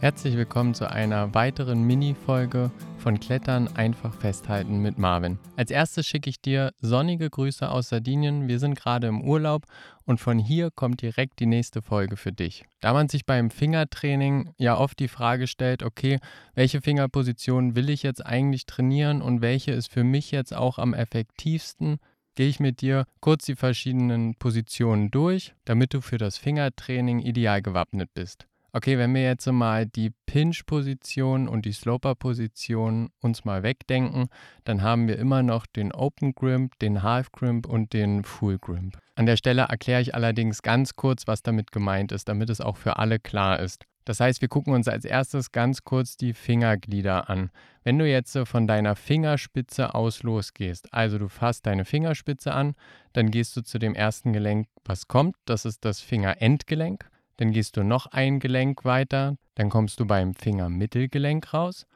Herzlich willkommen zu einer weiteren Mini-Folge von Klettern einfach festhalten mit Marvin. Als erstes schicke ich dir sonnige Grüße aus Sardinien. Wir sind gerade im Urlaub und von hier kommt direkt die nächste Folge für dich. Da man sich beim Fingertraining ja oft die Frage stellt, okay, welche Fingerposition will ich jetzt eigentlich trainieren und welche ist für mich jetzt auch am effektivsten, gehe ich mit dir kurz die verschiedenen Positionen durch, damit du für das Fingertraining ideal gewappnet bist. Okay, wenn wir jetzt mal die Pinch-Position und die Sloper-Position uns mal wegdenken, dann haben wir immer noch den Open Grimp, den Half Grimp und den Full Grimp. An der Stelle erkläre ich allerdings ganz kurz, was damit gemeint ist, damit es auch für alle klar ist. Das heißt, wir gucken uns als erstes ganz kurz die Fingerglieder an. Wenn du jetzt von deiner Fingerspitze aus losgehst, also du fasst deine Fingerspitze an, dann gehst du zu dem ersten Gelenk, was kommt, das ist das Fingerendgelenk. Dann gehst du noch ein Gelenk weiter, dann kommst du beim Fingermittelgelenk raus.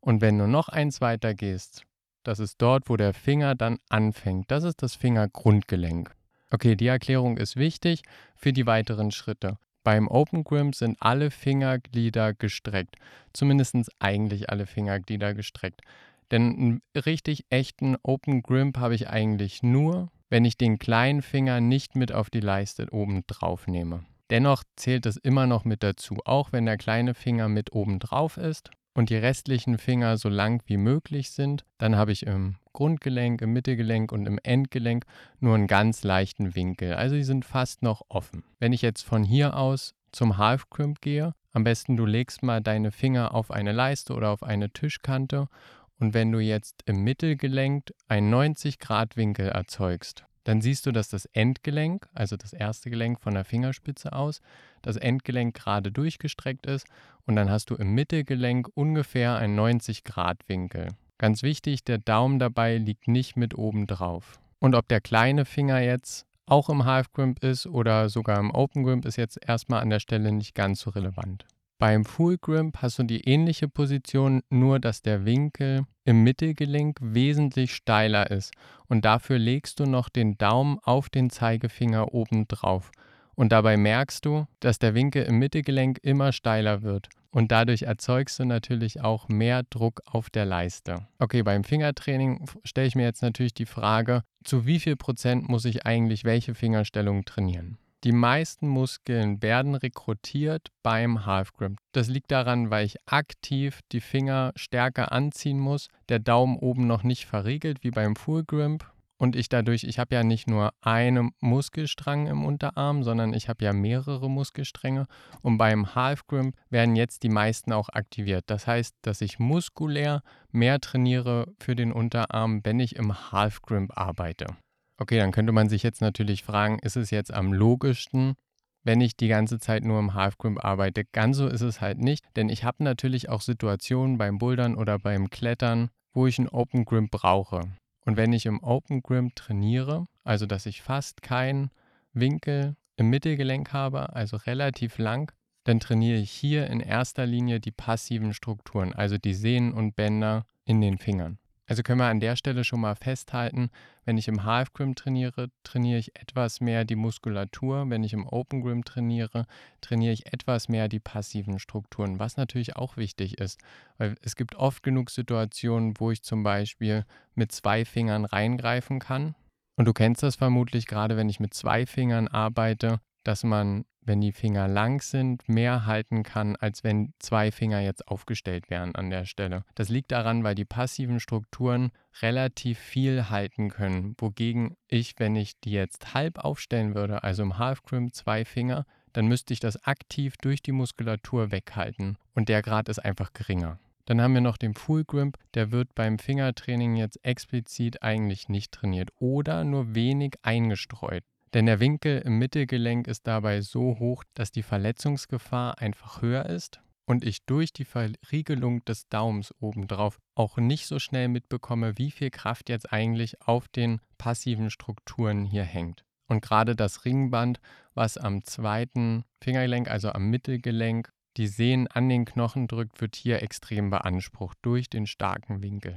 Und wenn du noch eins weiter gehst, das ist dort, wo der Finger dann anfängt. Das ist das Fingergrundgelenk. Okay, die Erklärung ist wichtig für die weiteren Schritte. Beim Open Grimp sind alle Fingerglieder gestreckt. Zumindest eigentlich alle Fingerglieder gestreckt. Denn einen richtig echten Open Grimp habe ich eigentlich nur, wenn ich den kleinen Finger nicht mit auf die Leiste oben drauf nehme. Dennoch zählt es immer noch mit dazu, auch wenn der kleine Finger mit oben drauf ist und die restlichen Finger so lang wie möglich sind, dann habe ich im Grundgelenk, im Mittelgelenk und im Endgelenk nur einen ganz leichten Winkel. Also die sind fast noch offen. Wenn ich jetzt von hier aus zum Half Crimp gehe, am besten du legst mal deine Finger auf eine Leiste oder auf eine Tischkante und wenn du jetzt im Mittelgelenk einen 90 Grad Winkel erzeugst, dann siehst du, dass das Endgelenk, also das erste Gelenk von der Fingerspitze aus, das Endgelenk gerade durchgestreckt ist und dann hast du im Mittelgelenk ungefähr einen 90 Grad Winkel. Ganz wichtig, der Daumen dabei liegt nicht mit oben drauf. Und ob der kleine Finger jetzt auch im Half Grimp ist oder sogar im Open Grimp ist jetzt erstmal an der Stelle nicht ganz so relevant. Beim Full Grimp hast du die ähnliche Position, nur dass der Winkel im Mittelgelenk wesentlich steiler ist und dafür legst du noch den Daumen auf den Zeigefinger oben drauf. Und dabei merkst du, dass der Winkel im Mittelgelenk immer steiler wird. Und dadurch erzeugst du natürlich auch mehr Druck auf der Leiste. Okay, beim Fingertraining stelle ich mir jetzt natürlich die Frage, zu wie viel Prozent muss ich eigentlich welche Fingerstellung trainieren? Die meisten Muskeln werden rekrutiert beim Half Grip. Das liegt daran, weil ich aktiv die Finger stärker anziehen muss, der Daumen oben noch nicht verriegelt wie beim Full Grip und ich dadurch, ich habe ja nicht nur einen Muskelstrang im Unterarm, sondern ich habe ja mehrere Muskelstränge und beim Half Grip werden jetzt die meisten auch aktiviert. Das heißt, dass ich muskulär mehr trainiere für den Unterarm, wenn ich im Half Grip arbeite. Okay, dann könnte man sich jetzt natürlich fragen, ist es jetzt am logischsten, wenn ich die ganze Zeit nur im Half Grimp arbeite? Ganz so ist es halt nicht, denn ich habe natürlich auch Situationen beim Bouldern oder beim Klettern, wo ich einen Open Grimp brauche. Und wenn ich im Open Grimp trainiere, also dass ich fast keinen Winkel im Mittelgelenk habe, also relativ lang, dann trainiere ich hier in erster Linie die passiven Strukturen, also die Sehnen und Bänder in den Fingern. Also können wir an der Stelle schon mal festhalten, wenn ich im Half Grim trainiere, trainiere ich etwas mehr die Muskulatur. Wenn ich im Open Grim trainiere, trainiere ich etwas mehr die passiven Strukturen, was natürlich auch wichtig ist. Weil es gibt oft genug Situationen, wo ich zum Beispiel mit zwei Fingern reingreifen kann. Und du kennst das vermutlich gerade, wenn ich mit zwei Fingern arbeite, dass man wenn die Finger lang sind, mehr halten kann, als wenn zwei Finger jetzt aufgestellt wären an der Stelle. Das liegt daran, weil die passiven Strukturen relativ viel halten können, wogegen ich, wenn ich die jetzt halb aufstellen würde, also im Half Crimp zwei Finger, dann müsste ich das aktiv durch die Muskulatur weghalten und der Grad ist einfach geringer. Dann haben wir noch den Full Grimp, der wird beim Fingertraining jetzt explizit eigentlich nicht trainiert oder nur wenig eingestreut. Denn der Winkel im Mittelgelenk ist dabei so hoch, dass die Verletzungsgefahr einfach höher ist und ich durch die Verriegelung des Daumens obendrauf auch nicht so schnell mitbekomme, wie viel Kraft jetzt eigentlich auf den passiven Strukturen hier hängt. Und gerade das Ringband, was am zweiten Fingergelenk, also am Mittelgelenk, die Sehnen an den Knochen drückt, wird hier extrem beansprucht durch den starken Winkel.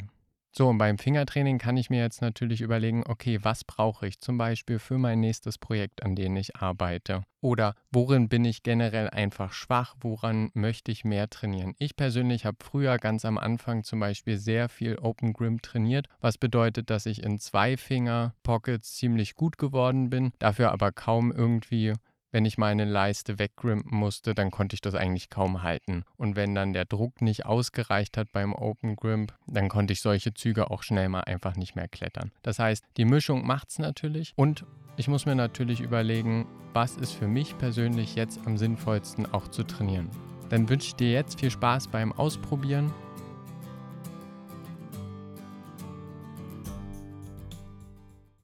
So, und beim Fingertraining kann ich mir jetzt natürlich überlegen, okay, was brauche ich zum Beispiel für mein nächstes Projekt, an dem ich arbeite? Oder worin bin ich generell einfach schwach? Woran möchte ich mehr trainieren? Ich persönlich habe früher ganz am Anfang zum Beispiel sehr viel Open Grim trainiert, was bedeutet, dass ich in zwei Finger Pockets ziemlich gut geworden bin, dafür aber kaum irgendwie wenn ich meine Leiste weggrimpen musste, dann konnte ich das eigentlich kaum halten. Und wenn dann der Druck nicht ausgereicht hat beim Open Grimp, dann konnte ich solche Züge auch schnell mal einfach nicht mehr klettern. Das heißt, die Mischung macht es natürlich und ich muss mir natürlich überlegen, was ist für mich persönlich jetzt am sinnvollsten auch zu trainieren. Dann wünsche ich dir jetzt viel Spaß beim Ausprobieren